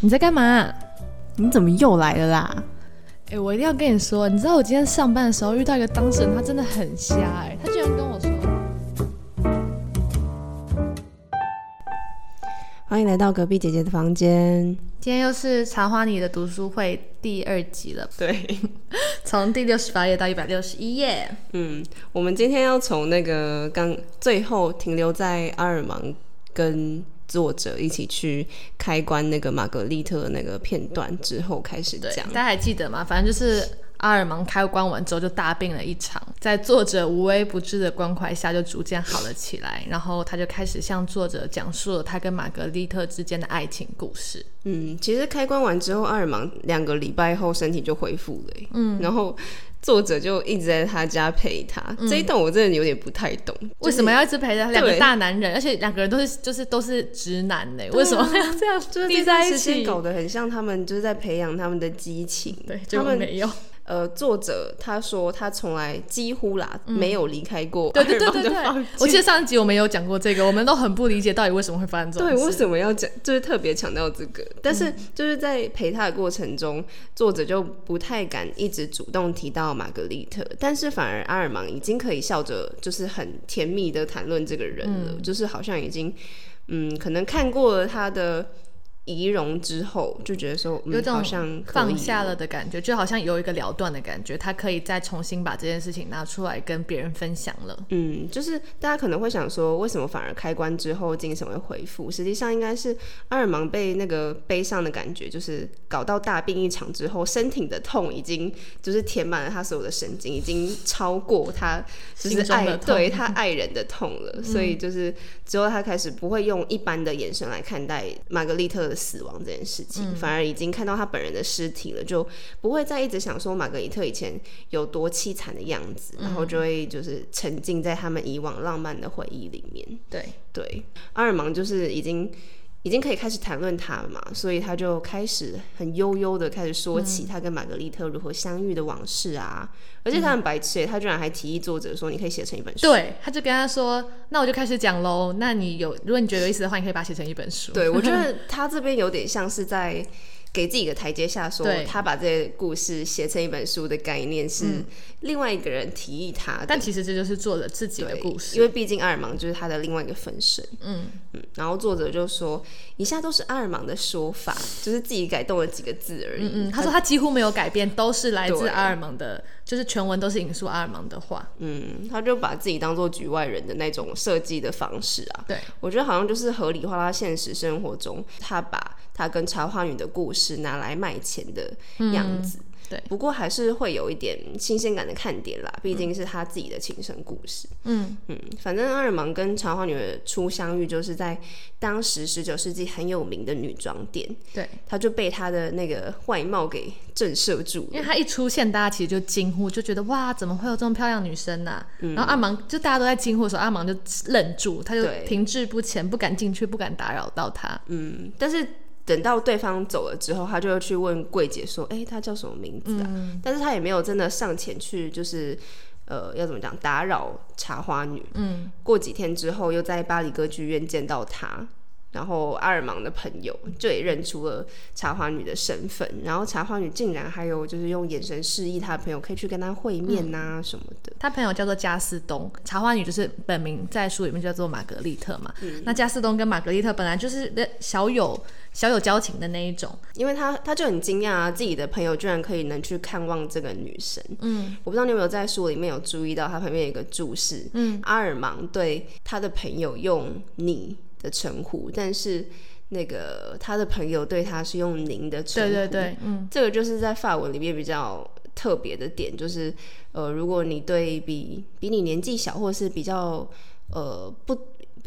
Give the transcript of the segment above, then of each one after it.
你在干嘛？你怎么又来了啦？哎、我一定要跟你说，你知道我今天上班的时候遇到一个当事人，他真的很瞎哎、他居然跟我说，欢迎来到隔壁姐姐的房间。今天又是茶花你的读书会第二集了，对，从第六十八页到一百六十一页。嗯，我们今天要从那个刚最后停留在阿尔芒跟作者一起去开关那个玛格丽特的那个片段之后开始对，讲大。家还记得吗？反正就是阿尔芒开关完之后就大病了一场，在作者无微不至的关怀下，就逐渐好了起来。然后他就开始向作者讲述了他跟玛格丽特之间的爱情故事。嗯，其实开关完之后，阿尔芒两个礼拜后身体就恢复了欸。嗯，然后作者就一直在他家陪他。这一段我真的有点不太懂，嗯为什么要一直陪着两个大男人，而且两个人都是就是都是直男呢？为什么要这样就是在一起？搞得很像他们就是在培养他们的激情。对，结他们没有。呃，作者他说他从来几乎啦、没有离开过嗯对对对对。对，我记得上一集我们有讲过这个，我们都很不理解到底为什么会发生这种对，为事。什么要讲？就是特别强调这个，但嗯。是就是在陪他的过程中，作者就不太敢一直主动提到玛格丽特，但是反而阿尔芒已经可以笑着，就是很甜蜜的谈论这个人了，嗯。就是好像已经，嗯，可能看过了他的仪容之后，就觉得说，嗯，有种好像放下了的感觉，就好像有一个了断的感觉，他可以再重新把这件事情拿出来跟别人分享了。嗯，就是大家可能会想说，为什么反而开关之后精神会恢复？实际上应该是阿尔芒被那个悲伤的感觉，就是搞到大病一场之后，身体的痛已经就是填满了他所有的神经，已经超过他就是爱对他 爱人的痛了。所以就是之后他开始不会用一般的眼神来看待玛格丽特的死亡这件事情，反而已经看到他本人的尸体了，就不会再一直想说玛格丽特以前有多凄惨的样子，然后就会就是沉浸在他们以往浪漫的回忆里面。对，对，阿尔芒就是已经已经可以开始谈论他了嘛，所以他就开始很悠悠的开始说起他跟玛格丽特如何相遇的往事啊，而且他很白痴欸，他居然还提议作者说你可以写成一本书。对，他就跟他说：“那我就开始讲喽。那你有，如果你觉得有意思的话，你可以把它写成一本书。”对，我觉得 他这边有点像是在给自己一个台阶下说，他把这些故事写成一本书的概念是另外一个人提议他的，但其实这就是作者自己的故事。因为毕竟阿尔芒就是他的另外一个分身。嗯嗯，然后作者就说，以下都是阿尔芒的说法，就是自己改动了几个字而已。嗯，他说他几乎没有改变，都是来自阿尔芒的，就是全文都是引述阿尔芒的话。嗯，他就把自己当做局外人的那种设计的方式啊。对，我觉得好像就是合理化他现实生活中他把他跟茶花女的故事拿来卖钱的样子。对。不过还是会有一点新鲜感的看点啦，毕竟是他自己的亲身故事。嗯。嗯，反正阿尔芒跟长花女的初相遇，就是在当时十九世纪很有名的女装店，对，他就被她的那个外貌给震慑住了。因为她一出现，大家其实就惊呼，就觉得哇，怎么会有这么漂亮女生呢、然后阿芒就大家都在惊呼的时候，阿芒就愣住，他就停滞不前，不敢进去，不敢打扰到她。嗯，但是等到对方走了之后，他就会去问柜姐说：“哎、他叫什么名字啊？”但是他也没有真的上前去，就是呃，要怎么讲，打扰茶花女。嗯，过几天之后，又在巴黎歌剧院见到他。然后阿尔芒的朋友就也认出了茶花女的身份，然后茶花女竟然还有就是用眼神示意他的朋友可以去跟他会面呐、什么的。他朋友叫做加斯东，茶花女就是本名在书里面叫做玛格丽特嘛。那加斯东跟玛格丽特本来就是小有小有交情的那一种。因为他他就很惊讶啊，自己的朋友居然可以能去看望这个女生。嗯，我不知道你有没有在书里面有注意到，他旁边有一个注释，嗯，阿尔芒对他的朋友用你的称呼，但是那个他的朋友对他是用您的称呼。对对对，嗯，这个就是在法文里面比较特别的点，就是呃，如果你对比比你年纪小，或者是比较呃不。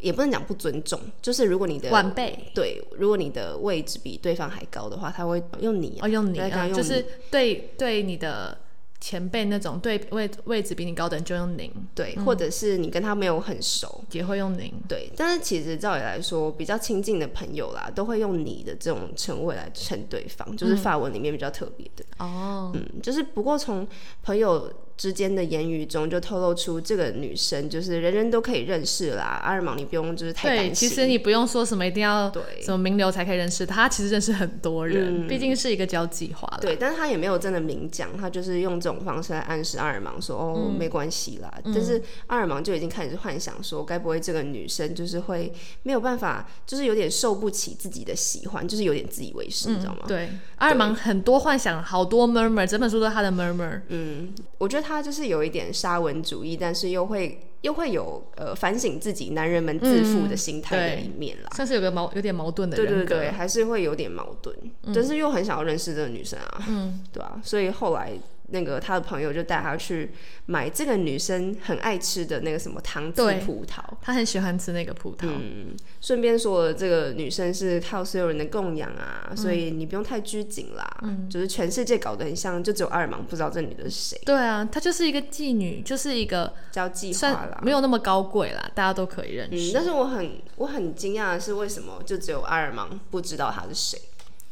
也不能讲不尊重，就是如果你的晚辈对，如果你的位置比对方还高的话，他会用你、啊，哦，用你啊，用你就是对对你的前辈那种对位位置比你高的人就用您，对，或者是你跟他没有很熟，也会用您。对。但是其实照理来说，比较亲近的朋友啦，都会用你的这种称谓来称对方，就是法文里面比较特别的。哦，嗯，就是不过从朋友之间的言语中，就透露出这个女生就是人人都可以认识啦。阿尔芒，你不用就是太担对，心。其实你不用说什么一定要对什么名流才可以认识他，其实认识很多人，毕竟是一个交际花。对，但是他也没有真的明讲，他就是用这种方式来暗示阿尔芒说哦、嗯没关系啦。但是阿尔芒就已经开始幻想说，该不会这个女生就是会没有办法，就是有点受不起自己的喜欢，就是有点自以为是，你知道吗？对，阿尔芒很多幻想，好多 murmur，整本书都是他的 murmur。嗯，我觉得他就是有一点沙文主义，但是又会又会有呃反省自己男人们自负的心态的一面啦。算是有个矛有点矛盾的对。对对，还是会有点矛盾，但是又很想要认识这个女生啊，嗯，对啊，所以后来那个他的朋友就带他去买这个女生很爱吃的那个什么糖渍葡萄，他很喜欢吃那个葡萄。嗯，顺便说，这个女生是靠所有人的供养啊，所以你不用太拘谨啦，嗯就是全世界搞得很像，就只有阿尔芒不知道这女的是谁，对啊，她就是一个妓女，就是一个叫计划算啦。没有那么高贵啦，大家都可以认嗯，识。但是我很我很惊讶的是，为什么就只有阿尔芒不知道她是谁？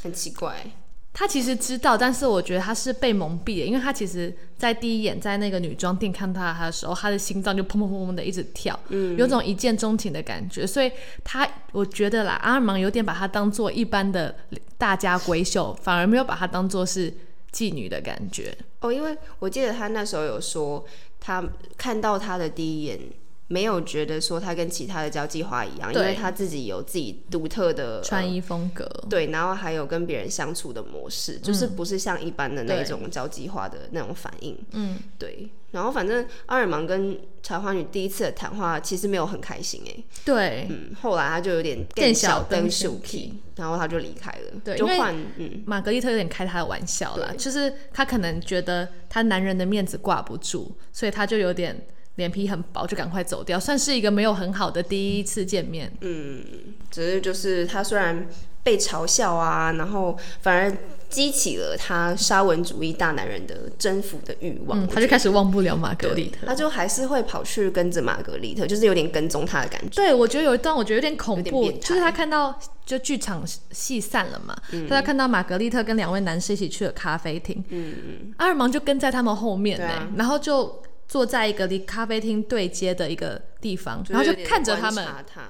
很奇怪。他其实知道，但是我觉得他是被蒙蔽的，因为他其实，在第一眼在那个女装店看到他的时候，他的心脏就砰砰砰砰的一直跳，嗯，有种一见钟情的感觉，所以他我觉得啦，阿尔芒有点把他当做一般的大家闺秀，反而没有把他当做是妓女的感觉。哦，因为我记得他那时候有说，他看到他的第一眼，没有觉得说他跟其他的交际花一样，因对。为他自己有自己独特的穿衣风格，对，然后还有跟别人相处的模式，就是不是像一般的那种交际花的那种反应。嗯，对。然后反正阿尔芒跟茶花女第一次的谈话其实没有很开心哎，对，嗯，后来他就有点更小灯树 k 然后他就离开了，对就换嗯。玛格丽特有点开他的玩笑啦，就是他可能觉得他男人的面子挂不住，所以他就有点脸皮很薄，就赶快走掉，算是一个没有很好的第一次见面。嗯只是就是他虽然被嘲笑啊，然后反而激起了他沙文主义大男人的征服的欲望，嗯，他就开始忘不了玛格丽特。他就还是会跑去跟着玛格丽特，就是有点跟踪他的感觉。对，我觉得有一段我觉得有点恐怖，就是他看到就剧场戏散了嘛，嗯他就看到玛格丽特跟两位男士一起去了咖啡厅，嗯嗯，阿尔芒就跟在他们后面呢、然后就坐在一个离咖啡厅对接的一个地方，然后就看着他们，他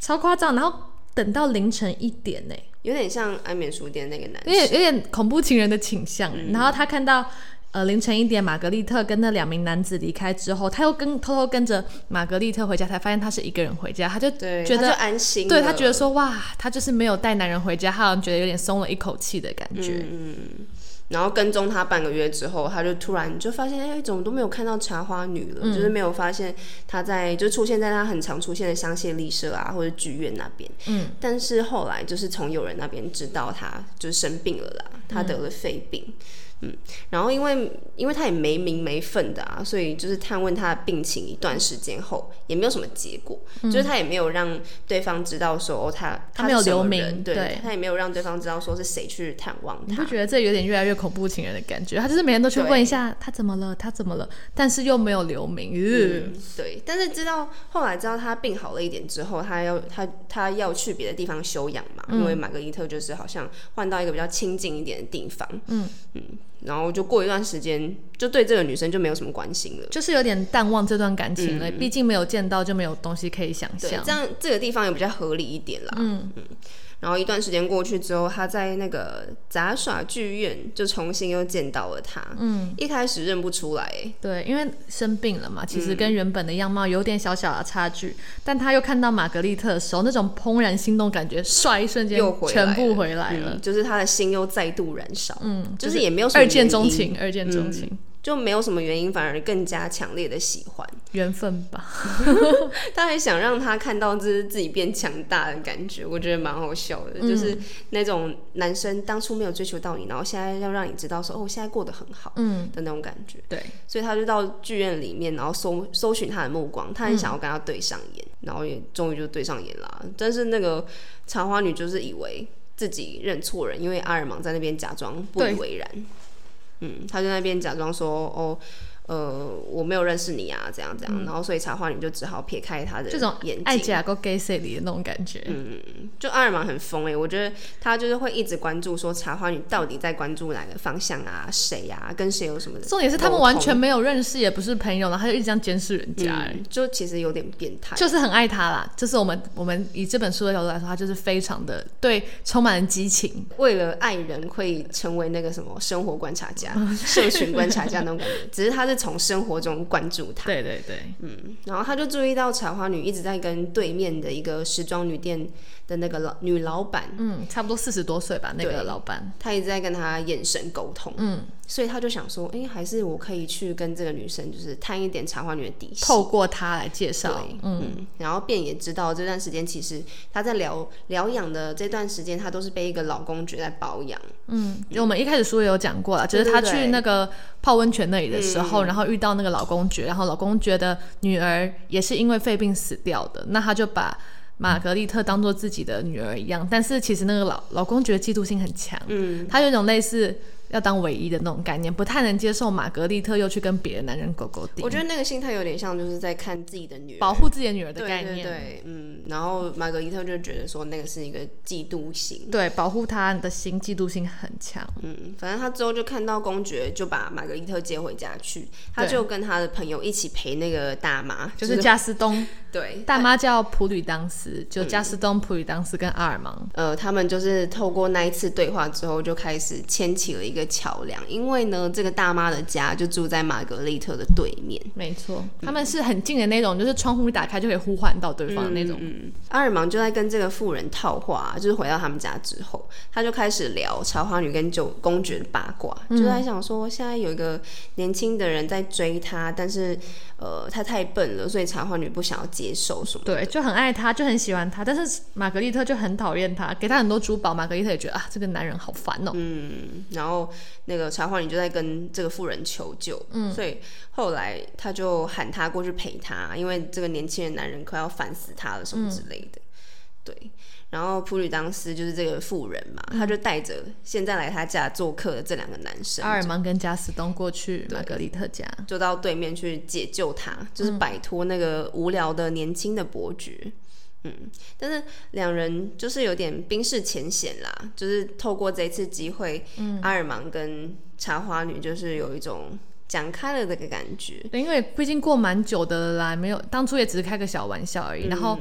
超夸张，然后等到凌晨一点呢、有点像安眠书店那个男有点。有点恐怖情人的倾向。嗯然后他看到呃凌晨一点，玛格丽特跟那两名男子离开之后，他又跟偷偷跟着玛格丽特回家，才发现他是一个人回家，他就觉得。安心了。对他觉得说哇，他就是没有带男人回家，他好像觉得有点松了一口气的感觉。嗯然后跟踪他半个月之后，他就突然就发现，哎，怎么都没有看到茶花女了，就是没有发现她在，就出现在他很常出现的香榭丽舍啊，或者剧院那边。嗯，但是后来就是从友人那边知道他就是生病了啦，他得了肺病。嗯，然后因为因为他也没名没份的啊，所以就是探问他的病情一段时间后，也没有什么结果，就是他也没有让对方知道说哦他他没有留名对对。他也没有让对方知道说是谁去探望他。你不。觉得这有点越来越恐怖情人的感觉？他就是每天都去问一下他怎么了，他怎么了，但是又没有留名。嗯，嗯，对，但是知道后来知道他病好了一点之后，他要他他要去别的地方休养嘛，因为玛格丽特就是好像换到一个比较清静一点的地方，嗯。嗯，然后就过一段时间，就对这个女生就没有什么关心了。就是有点淡忘这段感情了，毕竟没有见到就没有东西可以想，象这。样这个地方也比较合理一点啦。嗯然后一段时间过去之后，他在那个杂耍剧院就重新又见到了他。嗯，一开始认不出来，哎对，因为生病了嘛，其实嗯跟原本的样貌有点小小的差距，但他又看到玛格丽特的时候，那种怦然心动感觉，唰一瞬间又回全部回来了嗯，。就是他的心又再度燃烧。嗯，就是也没有什么二见钟情，二见钟情，就没有什么原因，反而更加强烈的喜欢。缘分吧。他还想让他看到就是自己变强大的感觉，我觉得蛮好笑的。嗯就是那种男生当初没有追求到你，然后现在要让你知道说哦，我现在过得很好嗯，的那种感觉。对，所以他就到剧院里面，然后搜搜寻他的目光，他很想要跟他对上眼，然后也终于就对上眼啦。但是那个茶花女就是以为自己认错人，因为阿尔芒在那边假装不以为然。嗯，他就在那边假装说哦。呃，我没有认识你啊，这样这样，然后所以茶花女就只好撇开他的这种眼爱睛。甲够 gay 色里的那种感觉。嗯，就阿尔玛很疯哎、我觉得他就是会一直关注说茶花女到底在关注哪个方向啊，谁啊，跟谁有什么的。重点是他们完全没有认识，也不是朋友，然后他就一直这样监视人家、就其实有点变态。就是很爱他啦。就是我们我们以这本书的角度来说，他就是非常的对，充满了激情。为了爱人会成为那个什么生活观察家、社群观察家那种感觉，只是他是从生活中关注他。对对对，嗯然后他就注意到茶花女一直在跟对面的一个时装女店的那个老女老板，嗯，差不多四十多岁吧，那个老板。他一直在跟她眼神沟通，嗯，所以他就想说，哎，还是我可以去跟这个女生就是探一点茶花女的底细。透过她来介绍，对，嗯，然后便也知道这段时间其实她在疗疗养的这段时间，她都是被一个老公爵在保养，嗯，就我们一开始书也有讲过了，就是他去那个泡温泉那里的时候，然后遇到那个老公爵，然后老公爵的女儿也是因为肺病死掉的，那他就把玛格丽特当做自己的女儿一样，但是其实那个老老公觉得嫉妒心很强，嗯，他有一种类似要当唯一的那种概念，不太能接受玛格丽特又去跟别的男人勾勾搭，我觉得那个心态有点像就是在看自己的女儿保护自己的女儿的概念，对对，嗯，然后玛格丽特就觉得说那个是一个嫉妒心，对保护他的心嫉妒心很强，嗯，反正他之后就看到公爵就把玛格丽特接回家去，他就跟他的朋友一起陪那个大妈，就是加斯东对大妈叫普吕当斯，就加斯东、普吕当斯跟阿尔芒。呃，他们就是透过那一次对话之后，就开始牵起了一个桥梁。因为呢，这个大妈的家就住在玛格丽特的对面。没错，他们是很近的那种，就是窗户一打开就可以呼唤到对方的那种。嗯，阿尔芒就在跟这个妇人套话，就是回到他们家之后，他就开始聊茶花女跟九公爵的八卦，就在想说，现在有一个年轻的人在追她，但是呃，他太笨了，所以茶花女不想要接受什么。对，就很爱他，就很喜欢他，但是玛格丽特就很讨厌他，给他很多珠宝，玛格丽特也觉得啊，这个男人好烦哦、嗯，然后那个茶花女就在跟这个妇人求救，嗯，所以后来他就喊他过去陪他，因为这个年轻人男人快要烦死他了什么之类的，对。然后普吕当斯就是这个妇人嘛，他就带着现在来他家做客的这两个男生，阿尔芒跟加斯东过去玛格丽特家，就到对面去解救他，就是摆脱那个无聊的年轻的伯爵。嗯，但是两人就是有点冰释前嫌啦，就是透过这次机会，阿尔芒跟茶花女就是有一种讲开了这个感觉。对因为毕竟过蛮久的了啦，没有当初也只是开个小玩笑而已。然后，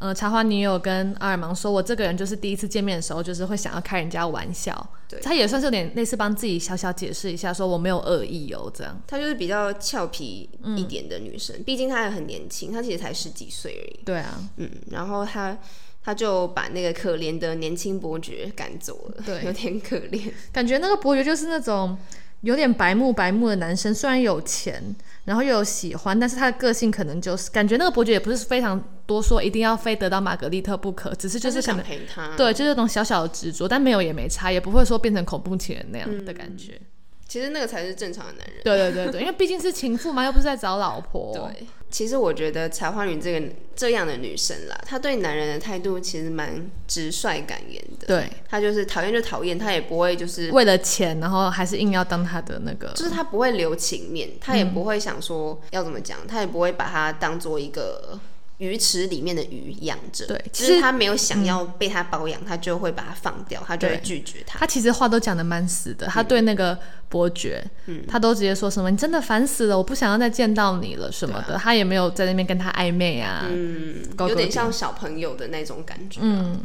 呃，茶花女友跟阿尔芒说，我这个人就是第一次见面的时候，就是会想要开人家玩笑。对他也算是有点类似帮自己小小解释一下，说我没有恶意哦，这样。她就是比较俏皮一点的女生，毕竟她也很年轻，她其实才十几岁而已。对啊，嗯，然后她她就把那个可怜的年轻伯爵赶走了，对有点可怜。感觉那个伯爵就是那种有点白目白目的男生，虽然有钱，然后又有喜欢，但是他的个性可能就是感觉那个伯爵也不是非常多说一定要非得到玛格丽特不可，只是就就是想陪他。对，就是那种小小的执着，但没有也没差，也不会说变成恐怖情人那样的感觉。其实那个才是正常的男人。对对对对，因为毕竟是情妇嘛，又不是在找老婆。对，其实我觉得茶花女这个这样的女生啦，她对男人的态度其实蛮直率敢言的。对，她就是讨厌就讨厌，她也不会就是，为了钱，然后还是硬要当她的那个。就是她不会留情面，她也不会想说要怎么讲，她也不会把她当做一个。鱼池里面的鱼养着，对其实他没有想要被他包养，他就会把它放掉，他就会拒绝他。他其实话都讲的蛮死的，他对那个伯爵，嗯。他都直接说什么“你真的烦死了，我不想要再见到你了”什么的，他也没有在那边跟他暧昧啊，嗯，有点像小朋友的那种感觉。嗯，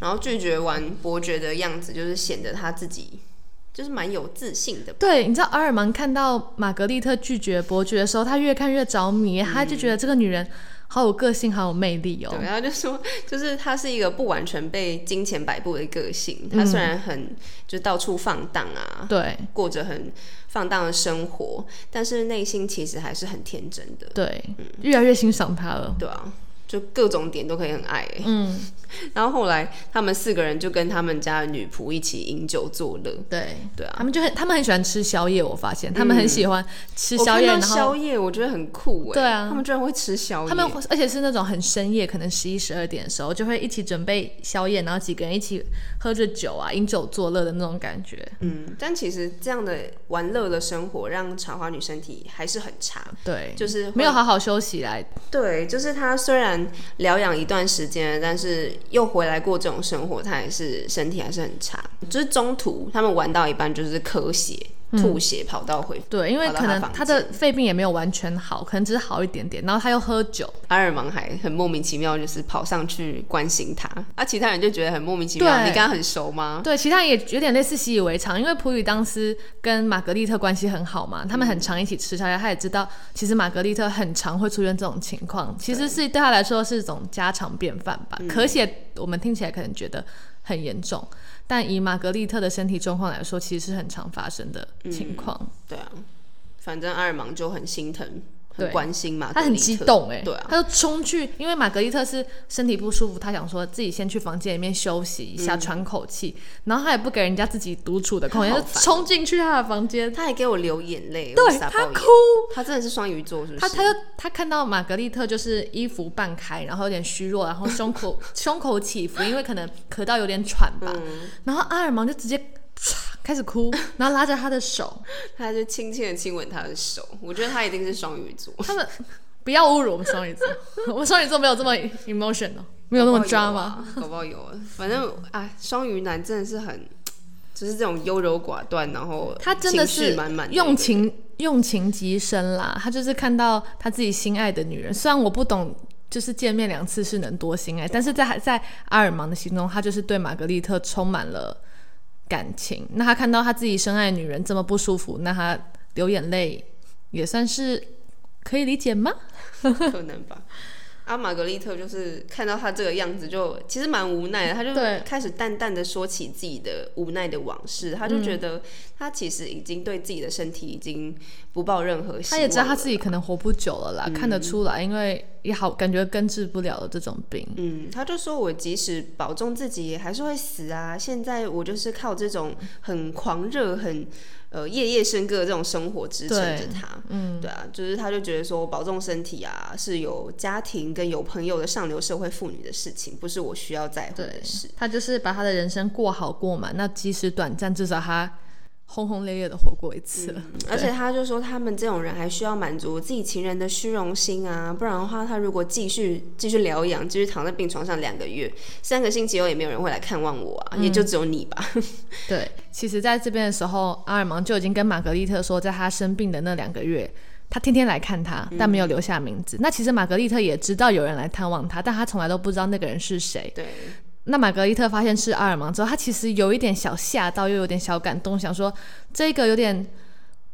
然后拒绝完伯爵的样子，就是显得他自己就是蛮有自信的。对，你知道阿尔芒看到玛格丽特拒绝伯爵的时候，他越看越着迷，他就觉得这个女人好有个性，好有魅力哦。对，然后就说，就是他是一个不完全被金钱摆布的个性。他虽然很就到处放荡啊，对过着很放荡的生活，但是内心其实还是很天真的。对，越来越欣赏他了。对啊，就各种点都可以很爱、欸。嗯，然后后来他们四个人就跟他们家的女仆一起饮酒作乐。对对啊，他们就很他们很喜欢吃宵夜，我发现他们很喜欢吃宵夜，宵夜我觉得很酷哎。对啊他们居然会吃宵夜。他们而且是那种很深夜，可能十一十二点的时候就会一起准备宵夜，然后几个人一起喝着酒啊，饮酒作乐的那种感觉。嗯，但其实这样的玩乐的生活让茶花女身体还是很差，对，就是没有好好休息来。对，就是她虽然疗养一段时间，但是又回来过这种生活，他还是身体还是很差。就是中途他们玩到一半就是咳血、吐血，跑到回对，因为可能他的肺病也没有完全好，可能只是好一点点，然后他又喝酒，阿尔芒还很莫名其妙，就是跑上去关心他，啊，其他人就觉得很莫名其妙。对你跟他很熟吗？对，其他人也有点类似习以为常，因为普吕当斯跟玛格丽特关系很好嘛，他们很常一起吃宵夜，他也知道其实玛格丽特很常会出现这种情况，其实是对他来说是一种家常便饭吧。咳血我们听起来可能觉得很严重，但以玛格丽特的身体状况来说，其实是很常发生的情况。对啊，反正阿尔芒就很心疼，很对。关心嘛，他很激动哎、对啊，他就冲去，因为玛格丽特是身体不舒服，他想说自己先去房间里面休息一下，喘口气，然后他也不给人家自己独处的空间，就冲进去他的房间，他还给我流眼泪，对他哭，他真的是双鱼座，是不是？他他就他看到玛格丽特就是衣服半开，然后有点虚弱，然后胸口 胸口起伏，因为可能咳到有点喘吧，嗯。然后阿尔芒就直接唰 开始哭，然后拉着他的手，他就轻轻的亲吻他的手，我觉得他一定是双鱼座，他们不要侮辱我们双鱼座，我们双鱼座没有这么 emotional，没有那么抓吗？吗？搞不好有啊，反正啊，双鱼男真的是很，就是这种优柔寡断，然后他真的是满满用情用情极深啦，他就是看到他自己心爱的女人，虽然我不懂。就是见面两次是能多心爱，但是在在阿尔芒的心中，他就是对玛格丽特充满了感情。那他看到他自己深爱的女人这么不舒服，那他流眼泪也算是可以理解吗？可能吧。阿玛格丽特就是看到他这个样子就，其实蛮无奈的。他就开始淡淡的说起自己的无奈的往事。他就觉得他其实已经对自己的身体已经不抱任何希望他也知道他自己可能活不久了啦，看得出来，因为也好感觉根治不了的这种病。嗯，他就说我即使保重自己，也还是会死啊。现在我就是靠这种很狂热、很呃夜夜笙歌的这种生活支撑着他。嗯，对啊，就是他就觉得说保重身体啊，是有家庭跟有朋友的上流社会妇女的事情，不是我需要在乎的事。，他就是把他的人生过好过嘛，那即使短暂，至少他轰轰烈烈的活过一次了。而且他就说，他们这种人还需要满足自己情人的虚荣心啊，不然的话，他如果继续继续疗养，继续躺在病床上两个月、三个星期后，也没有人会来看望我啊，也就只有你吧。对，其实在这边的时候，阿尔芒就已经跟玛格丽特说，在他生病的那两个月。他天天来看他，但没有留下名字。那其实玛格丽特也知道有人来探望他，但他从来都不知道那个人是谁。对，那玛格丽特发现是阿尔芒之后，他其实有一点小吓到，又有点小感动，想说这个有点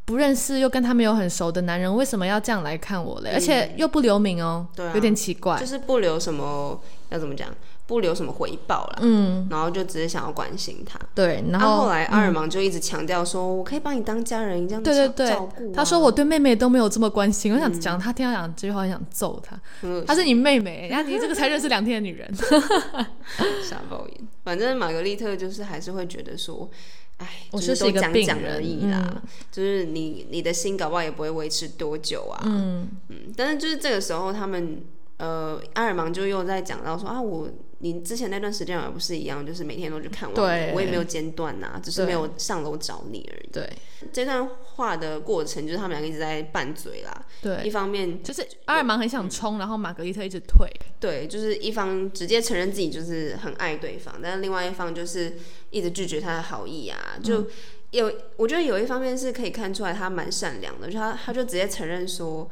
不认识又跟他没有很熟的男人，为什么要这样来看我嘞？而且又不留名哦，对啊有点奇怪。就是不留什么要怎么讲，不留什么回报了。嗯，然后就只是想要关心他。对，然然后后、后来阿尔芒就一直强调说，我可以把你当家人一样对对对照照顾、啊。他说我对妹妹都没有这么关心，我想讲他听到讲这句话，很想揍他。嗯她是你妹妹，然后你这个才认识两天的女人。傻爆眼。反正玛格丽特就是还是会觉得说，哎，我就就是一个病人已啦，就是你你的心搞不好也不会维持多久啊。嗯嗯但是就是这个时候他们。呃，阿尔芒就又在讲到说啊，我你之前那段时间也不是一样，就是每天都去看我，我也没有间断呐、只是没有上楼找你而已。对这段话的过程就是他们两个一直在拌嘴啦，对一，方面就是阿尔芒很想冲，然后玛格丽特一直退。对，就是一方直接承认自己就是很爱对方，但是另外一方就是一直拒绝他的好意啊，就有、我觉得有一方面是可以看出来他蛮善良的，就他他就直接承认说。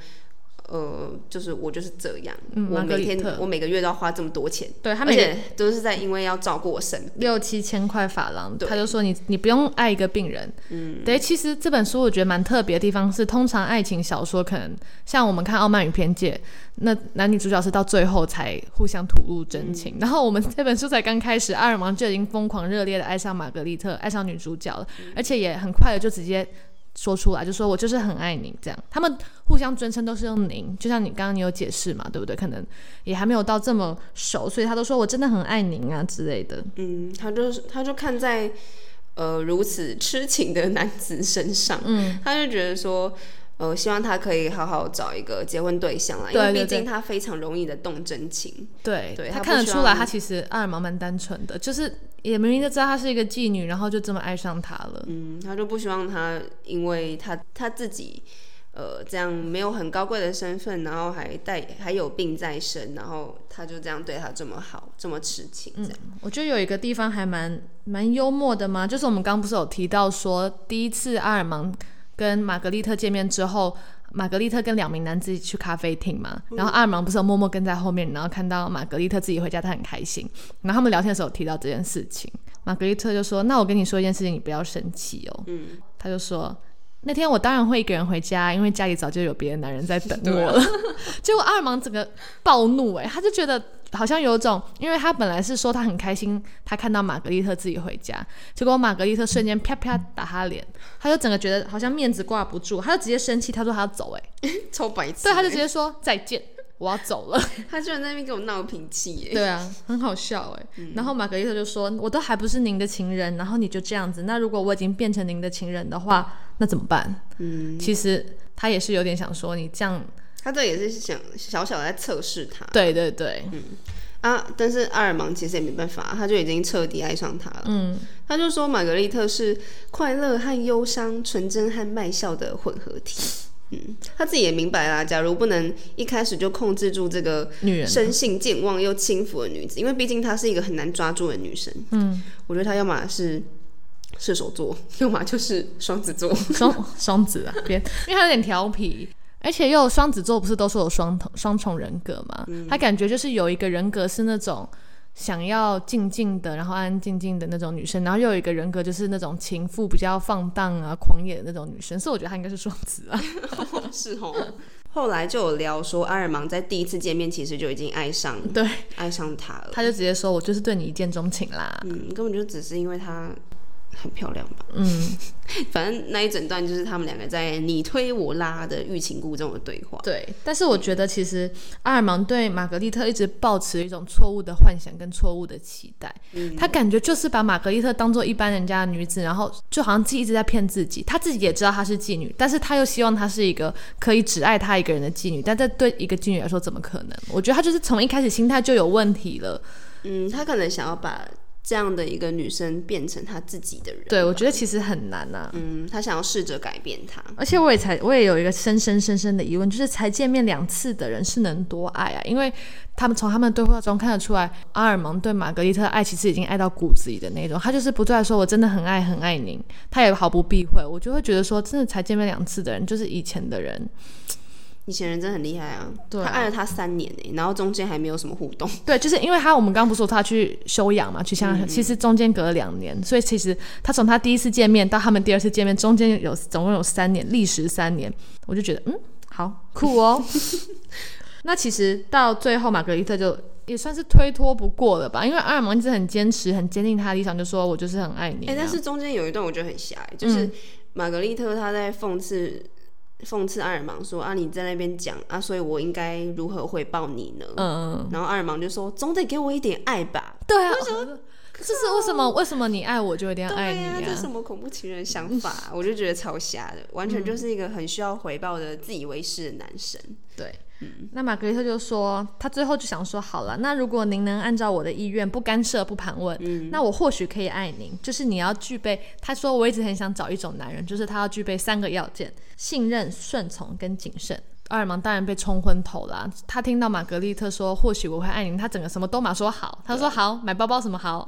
呃，就是我就是这样，嗯我每天我每个月都要花这么多钱，对他每个且都是在因为要照顾我生病。六七千块法郎，对他就说你你不用爱一个病人。嗯，对，其实这本书我觉得蛮特别的地方是，通常爱情小说可能像我们看《傲慢与偏见》，那男女主角是到最后才互相吐露真情，然后我们这本书才刚开始，阿尔芒就已经疯狂热烈的爱上玛格丽特，爱上女主角了，而且也很快的就直接。说出来，就说我就是很爱你这样。他们互相尊称都是用您，就像你刚刚你有解释嘛，对不对？可能也还没有到这么熟，所以他都说我真的很爱您啊之类的。嗯，他就是他就看在呃如此痴情的男子身上，嗯，他就觉得说。呃，希望他可以好好找一个结婚对象啦，因为毕竟他非常容易的动真情。对，对他看得出来，他其实阿尔芒蛮单纯的，就是也明明就知道她是一个妓女，然后就这么爱上她了。嗯，他就不希望他，因为他他自己呃这样没有很高贵的身份，然后还带还有病在身，然后他就这样对他这么好，这么痴情。这样，我觉得有一个地方还蛮蛮幽默的嘛，就是我们刚不是有提到说第一次阿尔芒。跟玛格丽特见面之后，玛格丽特跟两名男子一起去咖啡厅嘛，然后阿尔芒不是有默默跟在后面，然后看到玛格丽特自己回家，他很开心。然后他们聊天的时候提到这件事情，玛格丽特就说：“那我跟你说一件事情，你不要生气哦。”嗯，他就说：“那天我当然会一个人回家，因为家里早就有别的男人在等 我了。”结果阿尔芒整个暴怒，哎，他就觉得。好像有种，因为他本来是说他很开心，他看到玛格丽特自己回家，结果玛格丽特瞬间啪啪打他脸，他就整个觉得好像面子挂不住，他就直接生气，他说他要走，哎，超白痴，对，他就直接说再见，我要走了，他居然在那边给我闹脾气，对啊，很好笑，哎，然后玛格丽特就说，我都还不是您的情人，然后你就这样子，那如果我已经变成您的情人的话，那怎么办？嗯，其实他也是有点想说你这样。他这也是想小小的在测试他，对对对，嗯。啊，但是阿尔芒其实也没办法，他就已经彻底爱上他了，嗯，他就说玛格丽特是快乐和忧伤、纯真和卖笑的混合体，嗯，他自己也明白啦，假如不能一开始就控制住这个女人生性健忘又轻浮的女子，因为毕竟她是一个很难抓住的女生，嗯，我觉得她要么是射手座，要么就是双子座，双双子啊，别，因为她有点调皮。而且又双子座不是都说有双双重人格嘛？他感觉就是有一个人格是那种想要静静的，然后安安静静的那种女生，然后又有一个人格就是那种情妇比较放荡啊、狂野的那种女生。所以我觉得她应该是双子啊。是哦。后来就有聊说，阿尔芒在第一次见面其实就已经爱上 对爱上他了。他就直接说：“我就是对你一见钟情啦。”嗯，根本就只是因为他。很漂亮吧？嗯，反正那一整段就是他们两个在你推我拉的欲擒故纵的对话。对，但是我觉得其实阿尔芒对玛格丽特一直抱持一种错误的幻想跟错误的期待。嗯，他感觉就是把玛格丽特当做一般人家的女子，然后就好像自己一直在骗自己。他自己也知道她是妓女，但是他又希望她是一个可以只爱他一个人的妓女。但这对一个妓女来说怎么可能？我觉得他就是从一开始心态就有问题了。嗯，他可能想要把。这样的一个女生变成她自己的人，对我觉得其实很难呐。嗯，她想要试着改变她，而且我也才我也有一个深深深深的疑问，就是才见面两次的人是能多爱啊？因为他们从他们对话中看得出来，阿尔蒙对玛格丽特爱其实已经爱到骨子里的那种，他就是不断说我真的很爱很爱您，他也毫不避讳。我就会觉得说，真的才见面两次的人，就是以前的人。以前人真的很厉害啊！他爱了他三年呢，然后中间还没有什么互动。对，就是因为他我们刚刚不说他去休养嘛，去香港，其实中间隔了两年，所以其实他从他第一次见面到他们第二次见面，中间有总共有三年，历时三年，我就觉得嗯，好酷哦。那其实到最后，玛格丽特就也算是推脱不过了吧，因为阿尔蒙一直很坚持、很坚定他的立场，就说我就是很爱你。哎，但是中间有一段我觉得很狭隘，就是玛格丽特他在讽刺。讽刺阿尔芒说：“啊，你在那边讲啊，所以我应该如何回报你呢？”嗯，然后阿尔芒就说：“总得给我一点爱吧。”对啊，这是为什么？为什么你爱我就一定要爱你啊？这什么恐怖情人想法？我就觉得超瞎的，完全就是一个很需要回报的自以为是的男生。对。那玛格丽特就说，他最后就想说，好了，那如果您能按照我的意愿，不干涉、不盘问，那我或许可以爱您。就是你要具备，他说我一直很想找一种男人，就是他要具备三个要件：信任、顺从跟谨慎。阿尔芒当然被冲昏头了。他听到玛格丽特说，或许我会爱你，他整个什么都马说好。他说好，买包包什么好，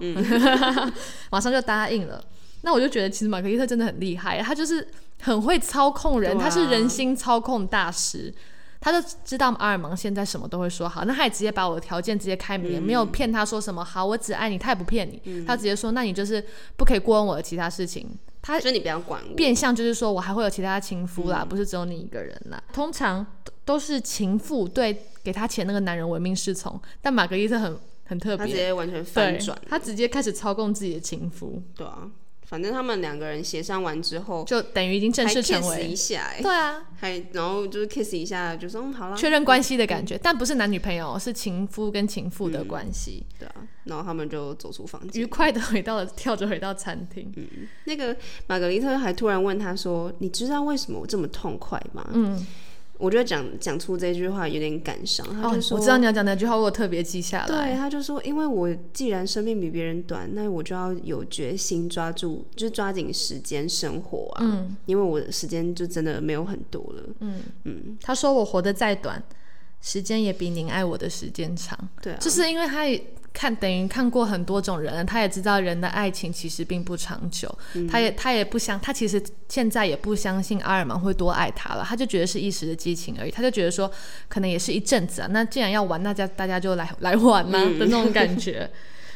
马上就答应了。那我就觉得，其实玛格丽特真的很厉害，他就是很会操控人，他是人心操控大师。他就知道阿尔芒现在什么都会说好，那他也直接把我的条件直接开明，没有骗他说什么好，我只爱你，他也不骗你，他直接说那你就是不可以过问我的其他事情，他说你不要管我，变相就是说我还会有其他情夫啦，不是只有你一个人啦。通常都是情妇对给他钱那个男人唯命是从，但玛格丽特很很特别，他直接完全反转，他直接开始操控自己的情夫，对啊。反正他们两个人协商完之后，就等于已经正式成为一下、欸，对啊，还然后就是 kiss 一下，就说嗯好了，确认关系的感觉，但不是男女朋友，是情夫跟情妇的关系。对啊，然后他们就走出房间愉。快的回到了，跳着回到餐厅。那个玛格丽特还突然问他说：“你知道为什么我这么痛快吗？”嗯，我觉得讲讲出这句话有点感伤。他哦就，说：“我知道你要讲哪句话，我特别记下来对，他就说，因为我既然生命比别人短，那我就要有决心抓住，就是抓紧时间生活啊。嗯因为我的时间就真的没有很多了。嗯嗯，他说我活得再短，时间也比您爱我的时间长。对啊，就是因为他也看等于看过很多种人，他也知道人的爱情其实并不长久，嗯。他也他也不相，他其实现在也不相信阿尔芒会多爱他了，他就觉得是一时的激情而已，他就觉得说可能也是一阵子啊，那既然要玩，那大家大家就来来玩呐、嗯。的那种感觉。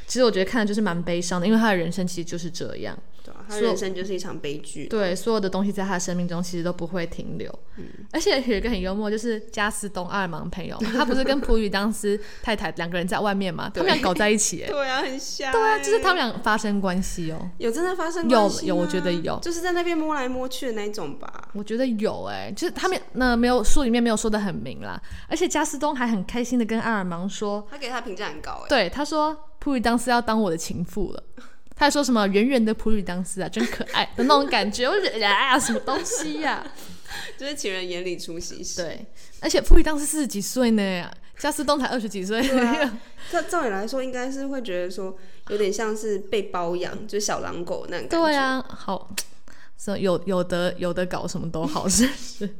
其实我觉得看的就是蛮悲伤的，因为他的人生其实就是这样，对啊，他人生就是一场悲剧。对，所有的东西在他的生命中其实都不会停留。嗯而且有一个很幽默，就是加斯东阿尔芒朋友，他不是跟普语当斯太太两个人在外面嘛？他们俩搞在一起、哎，对啊，很像。对啊，就是他们俩发生关系哦。有真的发生有关系吗有我觉得有就是在那边摸来摸去的那种吧。我觉得有哎、就是他们那没有书里面没有说的很明啦，而且加斯东还很开心的跟阿尔芒说，他给他评价很高哎。对他说普语当斯要当我的情妇了。他还说什么圆圆的普吕当斯啊，真可爱的那种感觉，我就觉得啊，什么东西呀、就是情人眼里出西施。对，而且普吕当斯四十几岁呢，加斯东才二十几岁。对啊，照照理来说，应该是会觉得说，有点像是被包养，就是小狼狗那种感觉。对啊，好，是有有的有的搞什么都好，是不是？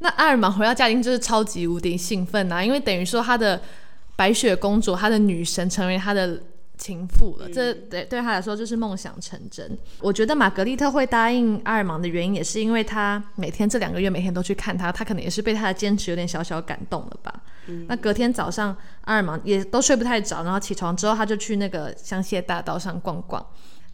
那阿尔玛回到家庭就是超级无敌兴奋啊，因为等于说他的白雪公主，她的女神成为他的情妇了，这对对他来说就是梦想成真。我觉得玛格丽特会答应阿尔芒的原因，也是因为他每天这两个月每天都去看他，他可能也是被他的坚持有点小小感动了吧。那隔天早上，阿尔芒也都睡不太着，然后起床之后，他就去那个香榭大道上逛逛。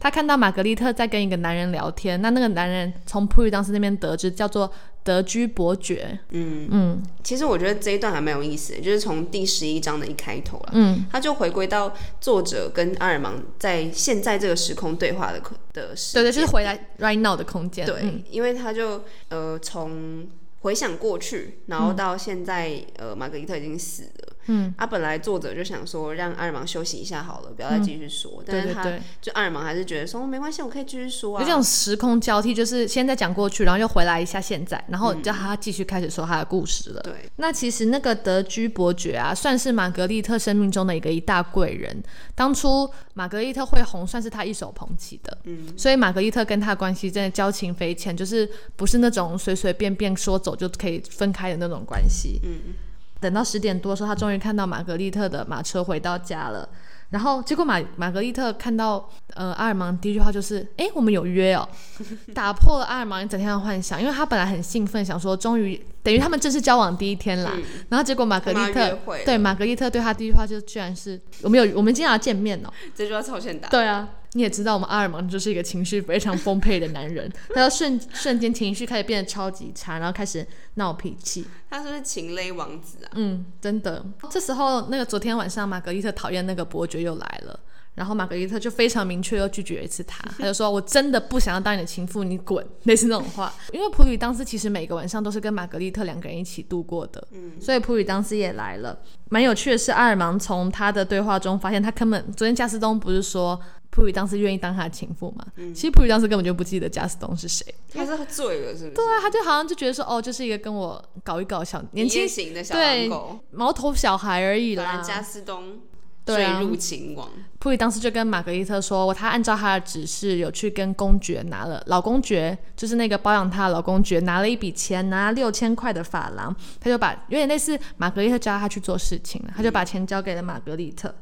他看到玛格丽特在跟一个男人聊天，那那个男人从普语当时那边得知叫做德居伯爵，嗯，嗯。其实我觉得这一段还蛮有意思的，就是从第十一章的一开头了，嗯，他就回归到作者跟阿尔芒在现在这个时空对话的空的时对对，就是回来 right now 的空间，对，嗯。因为他就呃从回想过去，然后到现在、呃玛格丽特已经死了。嗯，啊，本来作者就想说让阿尔芒休息一下好了，不要再继续说。但是他对对对，就阿尔芒还是觉得说、哦没关系，我可以继续说啊。有这种时空交替，就是现在讲过去，然后又回来一下现在，然后叫他继续开始说他的故事了。对，那其实那个德居伯爵啊，算是玛格丽特生命中的一个一大贵人。当初玛格丽特会红，算是他一手捧起的。嗯，所以玛格丽特跟他的关系真的交情匪浅，就是不是那种随随便便说走就可以分开的那种关系。嗯，等到十点多的时候，他终于看到玛格丽特的马车回到家了。然后结果玛玛格丽特看到呃阿尔芒第一句话就是：“哎，我们有约哦。” 打破了阿尔芒一整天的幻想，因为他本来很兴奋，想说终于等于他们正式交往第一天啦。嗯然后结果玛格丽特对玛格丽特对他第一句话就居然是：“我们有我们今天要见面哦。”这句话超欠打。对啊，你也知道我们阿尔芒就是一个情绪非常丰沛的男人，他要瞬瞬间情绪开始变得超级差，然后开始闹脾气。他是不是情勒王子啊？嗯，真的。这时候，那个昨天晚上玛格丽特讨厌那个伯爵又来了，然后玛格丽特就非常明确又拒绝一次他，他就说：“我真的不想要当你的情妇，你滚！”类似那种话。因为普吕当斯其实每个晚上都是跟玛格丽特两个人一起度过的，嗯，所以普吕当斯也来了。蛮有趣的是，阿尔芒从他的对话中发现，他根本昨天加斯东不是说普吕当时愿意当他的情妇吗？其实普吕当时根本就不记得加斯东是谁。他是醉了是不是？对啊，他就好像就觉得说，哦，就是一个跟我搞一搞小年轻型的小对狼狗，毛头小孩而已啦反而。加斯东坠入情网。普里当时就跟玛格丽特说，他按照他的指示，有去跟公爵拿了老公爵，就是那个包养他的老公爵，拿了一笔钱，拿六千块的法郎，他就把有点类似玛格丽特教他去做事情了，他就把钱交给了玛格丽特。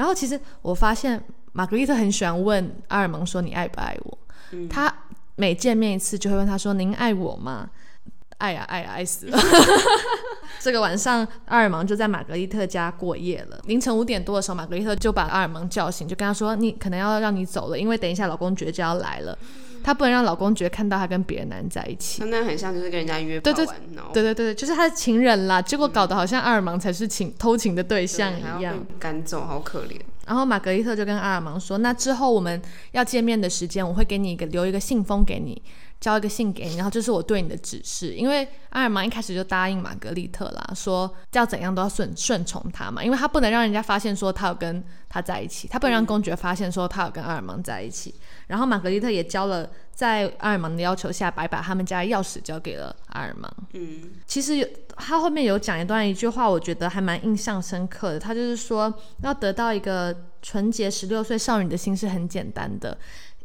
然后其实我发现玛格丽特很喜欢问阿尔蒙说：“你爱不爱我？”他每见面一次就会问他说：“您爱我吗？”爱呀、爱呀、爱死了！这个晚上，阿尔蒙就在玛格丽特家过夜了。凌晨五点多的时候，玛格丽特就把阿尔蒙叫醒，就跟他说：“你可能要让你走了，因为等一下老公爵就要来了，他不能让老公觉得看到她跟别的男人在一起。他那很像就是跟人家约对对炮完，然后对对对，就是她的情人啦。结果搞得好像阿尔芒才是情偷情的对象一样。赶走，好可怜。然后玛格丽特就跟阿尔芒说：“那之后我们要见面的时间，我会给你一个留一个信封给你。”交一个信给你，然后这是我对你的指示。因为阿尔芒一开始就答应玛格丽特啦，说要怎样都要顺顺从他嘛，因为他不能让人家发现说他有跟他在一起，他不能让公爵发现说他有跟阿尔芒在一起。然后玛格丽特也交了，在阿尔芒的要求下，白把他们家钥匙交给了阿尔芒。嗯，其实有他后面有讲一段一句话，我觉得还蛮印象深刻的。他就是说，要得到一个纯洁十六岁少女的心是很简单的。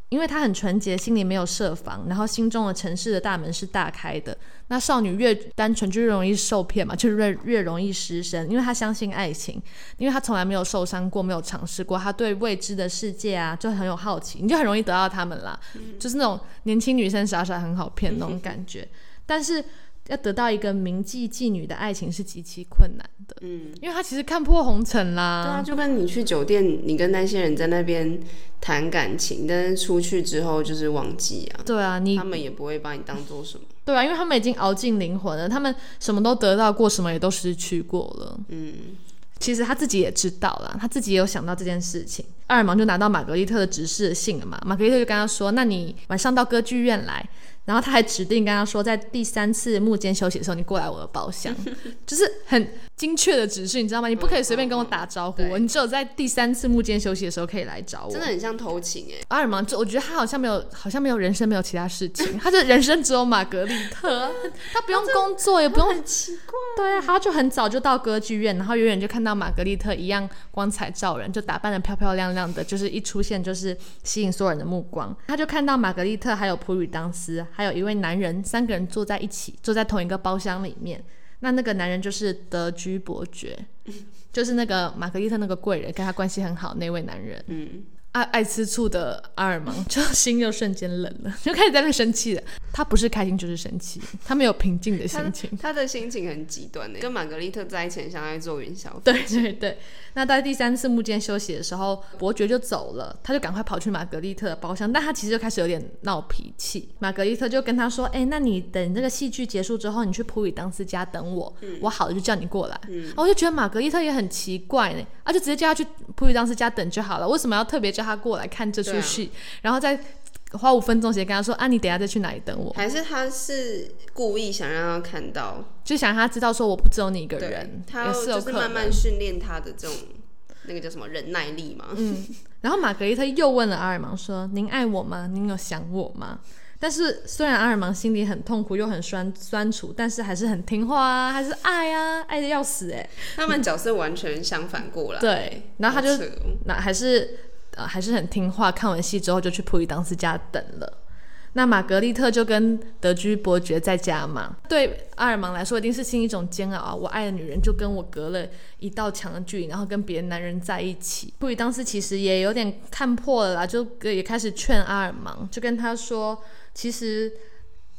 因为她很纯洁，心里没有设防，然后心中的城市的大门是大开的。那少女越单纯，就越容易受骗嘛，就越越容易失身。因为她相信爱情，因为她从来没有受伤过，没有尝试过，她对未知的世界啊就很有好奇，你就很容易得到他们啦。就是那种年轻女生傻傻很好骗那种感觉，但是。要得到一个名妓妓女的爱情是极其困难的，嗯，因为他其实看破红尘啦。对啊，就跟你去酒店，你跟那些人在那边谈感情，但是出去之后就是忘记啊。对啊，你他们也不会把你当做什么。对啊，因为他们已经熬尽灵魂了，他们什么都得到过，什么也都失去过了。嗯，其实他自己也知道了，他自己也有想到这件事情。阿尔芒就拿到玛格丽特的指示信了嘛，玛格丽特就跟他说：“那你晚上到歌剧院来。”然后他还指定跟他说，在第三次幕间休息的时候，你过来我的包厢，就是很精确的指示，你知道吗？你不可以随便跟我打招呼，你只有在第三次幕间休息的时候可以来找我。真的很像偷情哎！阿尔芒，就我觉得他好像没有，好像没有人生，没有其他事情，他的人生只有玛格丽特，他不用工作，也不用很奇怪。对啊，他就很早就到歌剧院，然后远远就看到玛格丽特一样光彩照人，就打扮的漂漂亮亮的，就是一出现就是吸引所有人的目光。他就看到玛格丽特还有普吕当斯，还有一位男人。三个人坐在一起，坐在同一个包厢里面。那那个男人就是德居伯爵，就是那个玛格丽特那个贵人，跟他关系很好那位男人。嗯。爱爱吃醋的阿尔芒 就心又瞬间冷了，就开始在那生气了。他不是开心就是生气，他没有平静的心情。他的心情很极端呢，跟玛格丽特在一起像在坐云霄飞。对对对。那在第三次幕间休息的时候，伯爵就走了，他就赶快跑去玛格丽特的包厢，但他其实就开始有点闹脾气。玛格丽特就跟他说：“哎，那你等这个戏剧结束之后，你去普里当斯家等我，我好了就叫你过来。”嗯。我就觉得玛格丽特也很奇怪呢，啊，就直接叫他去普里当斯家等就好了，为什么要特别叫？他过来看这出戏，然后再花五分钟时间跟他说：“啊，你等下再去哪里等我？”还是他是故意想让他看到，就想让他知道说我不只有你一个人，他就是慢慢训练他的这种那个叫什么忍耐力嘛。嗯。然后玛格丽特又问了阿尔芒说：“您爱我吗？您有想我吗？”但是虽然阿尔芒心里很痛苦又很酸酸楚，但是还是很听话啊，还是爱啊，爱的要死哎。他们角色完全相反过来。对，然后他就那还是。呃，还是很听话。看完戏之后就去普里当斯家等了。那玛格丽特就跟德居伯爵在家嘛。对阿尔芒来说，一定是新一种煎熬啊！我爱的女人就跟我隔了一道墙的距离，然后跟别的男人在一起。普里当斯其实也有点看破了啦，就也开始劝阿尔芒，就跟他说，其实。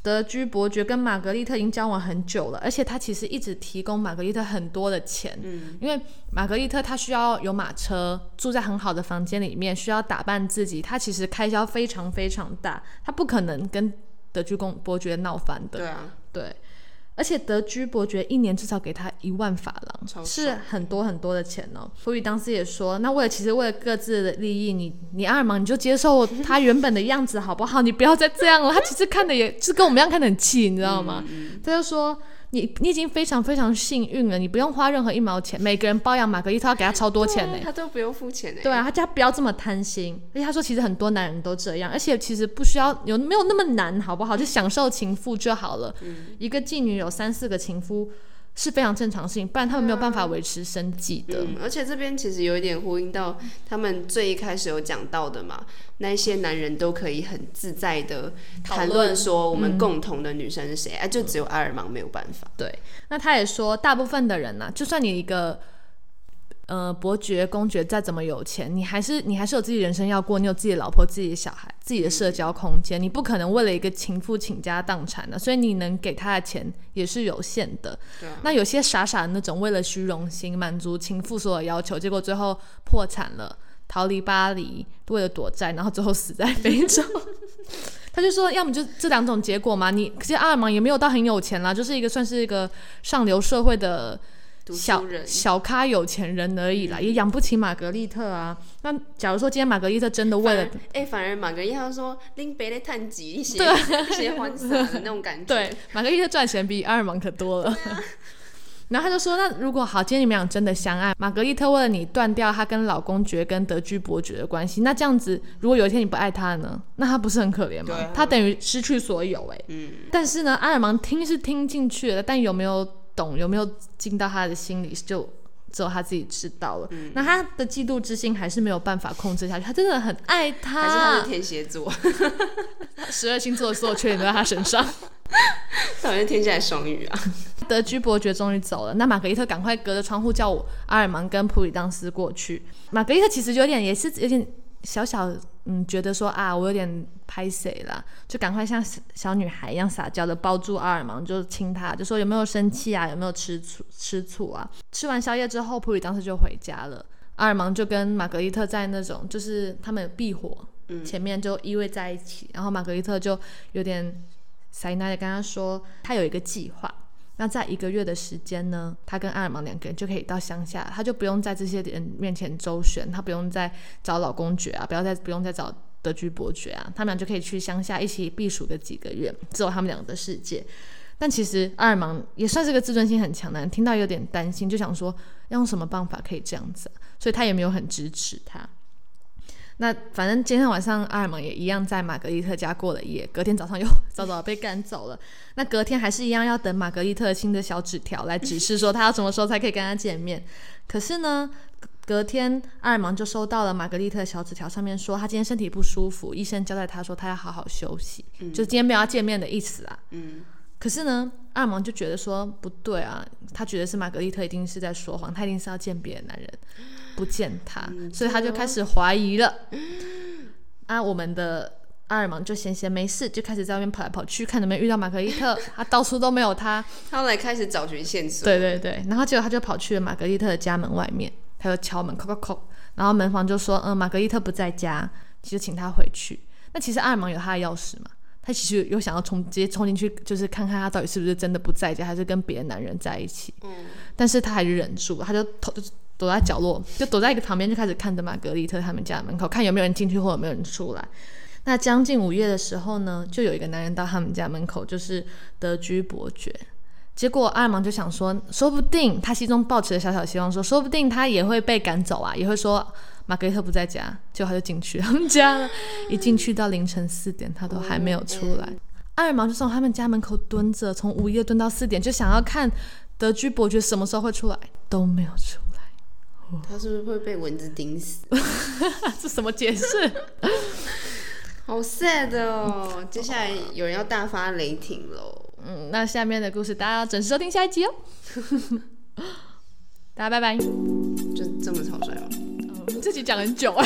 德居伯爵跟玛格丽特已经交往很久了，而且他其实一直提供玛格丽特很多的钱，嗯，因为玛格丽特她需要有马车，住在很好的房间里面，需要打扮自己，她其实开销非常非常大，她不可能跟德居公伯爵闹翻的，对啊，对。而且德居伯爵一年至少给他一万法郎，是很多很多的钱哦。所以当时也说，那为了其实为了各自的利益，你你阿尔芒你就接受他原本的样子好不好？你不要再这样了。他其实看的也是跟我们一样看的很气，你知道吗？他就说。你你已经非常非常幸运了，你不用花任何一毛钱，每个人包养玛格丽特要给他超多钱呢，他都不用付钱呢。对啊，他叫他不要这么贪心，而且他说其实很多男人都这样，而且其实不需要有没有那么难，好不好？就享受情妇就好了。一个妓女有三四个情夫。是非常正常性，不然他们没有办法维持生计的。嗯，而且这边其实有一点呼应到他们最一开始有讲到的嘛，那些男人都可以很自在的谈论说我们共同的女生是谁，哎，就只有阿尔芒没有办法。对，那他也说，大部分的人呢，就算你一个。呃，伯爵、公爵再怎么有钱，你还是你还是有自己人生要过，你有自己的老婆、自己的小孩、自己的社交空间，你不可能为了一个情妇倾家荡产的，所以你能给他的钱也是有限的。那有些傻傻的那种，为了虚荣心满足情妇所有要求，结果最后破产了，逃离巴黎，为了躲债，然后最后死在非洲。他就说，要么就这两种结果嘛。你其实阿尔芒也没有到很有钱啦，就是一个算是一个上流社会的。读小小咖有钱人而已啦，也养不起玛格丽特啊。那假如说今天玛格丽特真的为了哎、反而玛格丽特说拎别的探级一些对。一些欢洒的那种感觉，对，玛格丽特赚钱比阿尔芒可多了。然后他就说：“那如果好，今天你们俩真的相爱，玛格丽特为了你断掉她跟老公爵跟德居伯爵的关系，那这样子，如果有一天你不爱他呢，那他不是很可怜吗？对啊。他等于失去所有哎、嗯，但是呢，阿尔芒听是听进去了，但有没有懂，有没有进到他的心里，就只有他自己知道了。嗯那他的嫉妒之心还是没有办法控制下去，他真的很爱他。还是他是天蝎座，十二星座的所有缺点都在他身上。到底是天蝎还双鱼啊？德居伯爵终于走了，那玛格丽特赶快隔着窗户叫我阿尔芒跟普里当斯过去。玛格丽特其实有点也是有点小小嗯，觉得说啊，我有点拍谁啦，就赶快像小小女孩一样撒娇的抱住阿尔芒，就亲他，就说有没有生气啊，有没有吃醋吃醋啊？吃完宵夜之后，普里当时就回家了。阿尔芒就跟玛格丽特在那种就是他们有避火，前面就依偎在一起，然后玛格丽特就有点塞奶的跟他说，他有一个计划。那在一个月的时间呢，他跟阿尔芒两个人就可以到乡下，他就不用在这些人面前周旋，他不用再找老公爵啊，不要再不用再找德居伯爵啊，他们俩就可以去乡下一起避暑个几个月，只有他们两个的世界。但其实阿尔芒也算是个自尊心很强的人，听到有点担心，就想说要用什么办法可以这样子、所以他也没有很支持他。那反正今天晚上阿尔芒也一样在玛格丽特家过了夜，隔天早上又 早早被赶走了。那隔天还是一样要等玛格丽特新的小纸条来指示说他要什么时候才可以跟他见面。可是呢，隔天阿尔芒就收到了玛格丽特的小纸条，上面说他今天身体不舒服，医生交代他说他要好好休息，就今天没有要见面的意思啊。嗯，可是呢，阿尔芒就觉得说不对啊，他觉得是玛格丽特一定是在说谎，他一定是要见别的男人，不见他，所以他就开始怀疑了。啊，我们的阿尔芒就闲闲没事，就开始在外面跑来跑去，看能不能遇到玛格丽特，他 到处都没有他。他后来开始找寻线索，对对对，然后结果他就跑去了玛格丽特的家门外面，他就敲门，叩叩叩，然后门房就说，嗯，玛格丽特不在家，其实请他回去。那其实阿尔芒有他的钥匙嘛，他其实有想要冲直接冲进去，就是看看他到底是不是真的不在家，还是跟别的男人在一起。嗯，但是他还是忍住，他就偷就躲在角落，就躲在一个旁边，就开始看着玛格丽特他们家门口，看有没有人进去或有没有人出来。那将近午夜的时候呢，就有一个男人到他们家门口，就是德居伯爵。结果阿尔芒就想说，说不定他心中抱持着小小希望说，说不定他也会被赶走啊，也会说玛格丽特不在家，结果他就进去他们家了。一进去到凌晨四点，他都还没有出来。阿尔芒就从他们家门口蹲着，从午夜蹲到四点，就想要看德居伯爵什么时候会出来，都没有出来。他是不是会被蚊子叮死？这什么解释？好 sad 哦！接下来有人要大发雷霆喽。嗯，那下面的故事大家要准时收听下一集哦。大家拜拜。就这么草率吗？嗯，这集讲很久哎，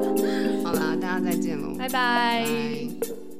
好啦，大家再见喽，拜拜。拜。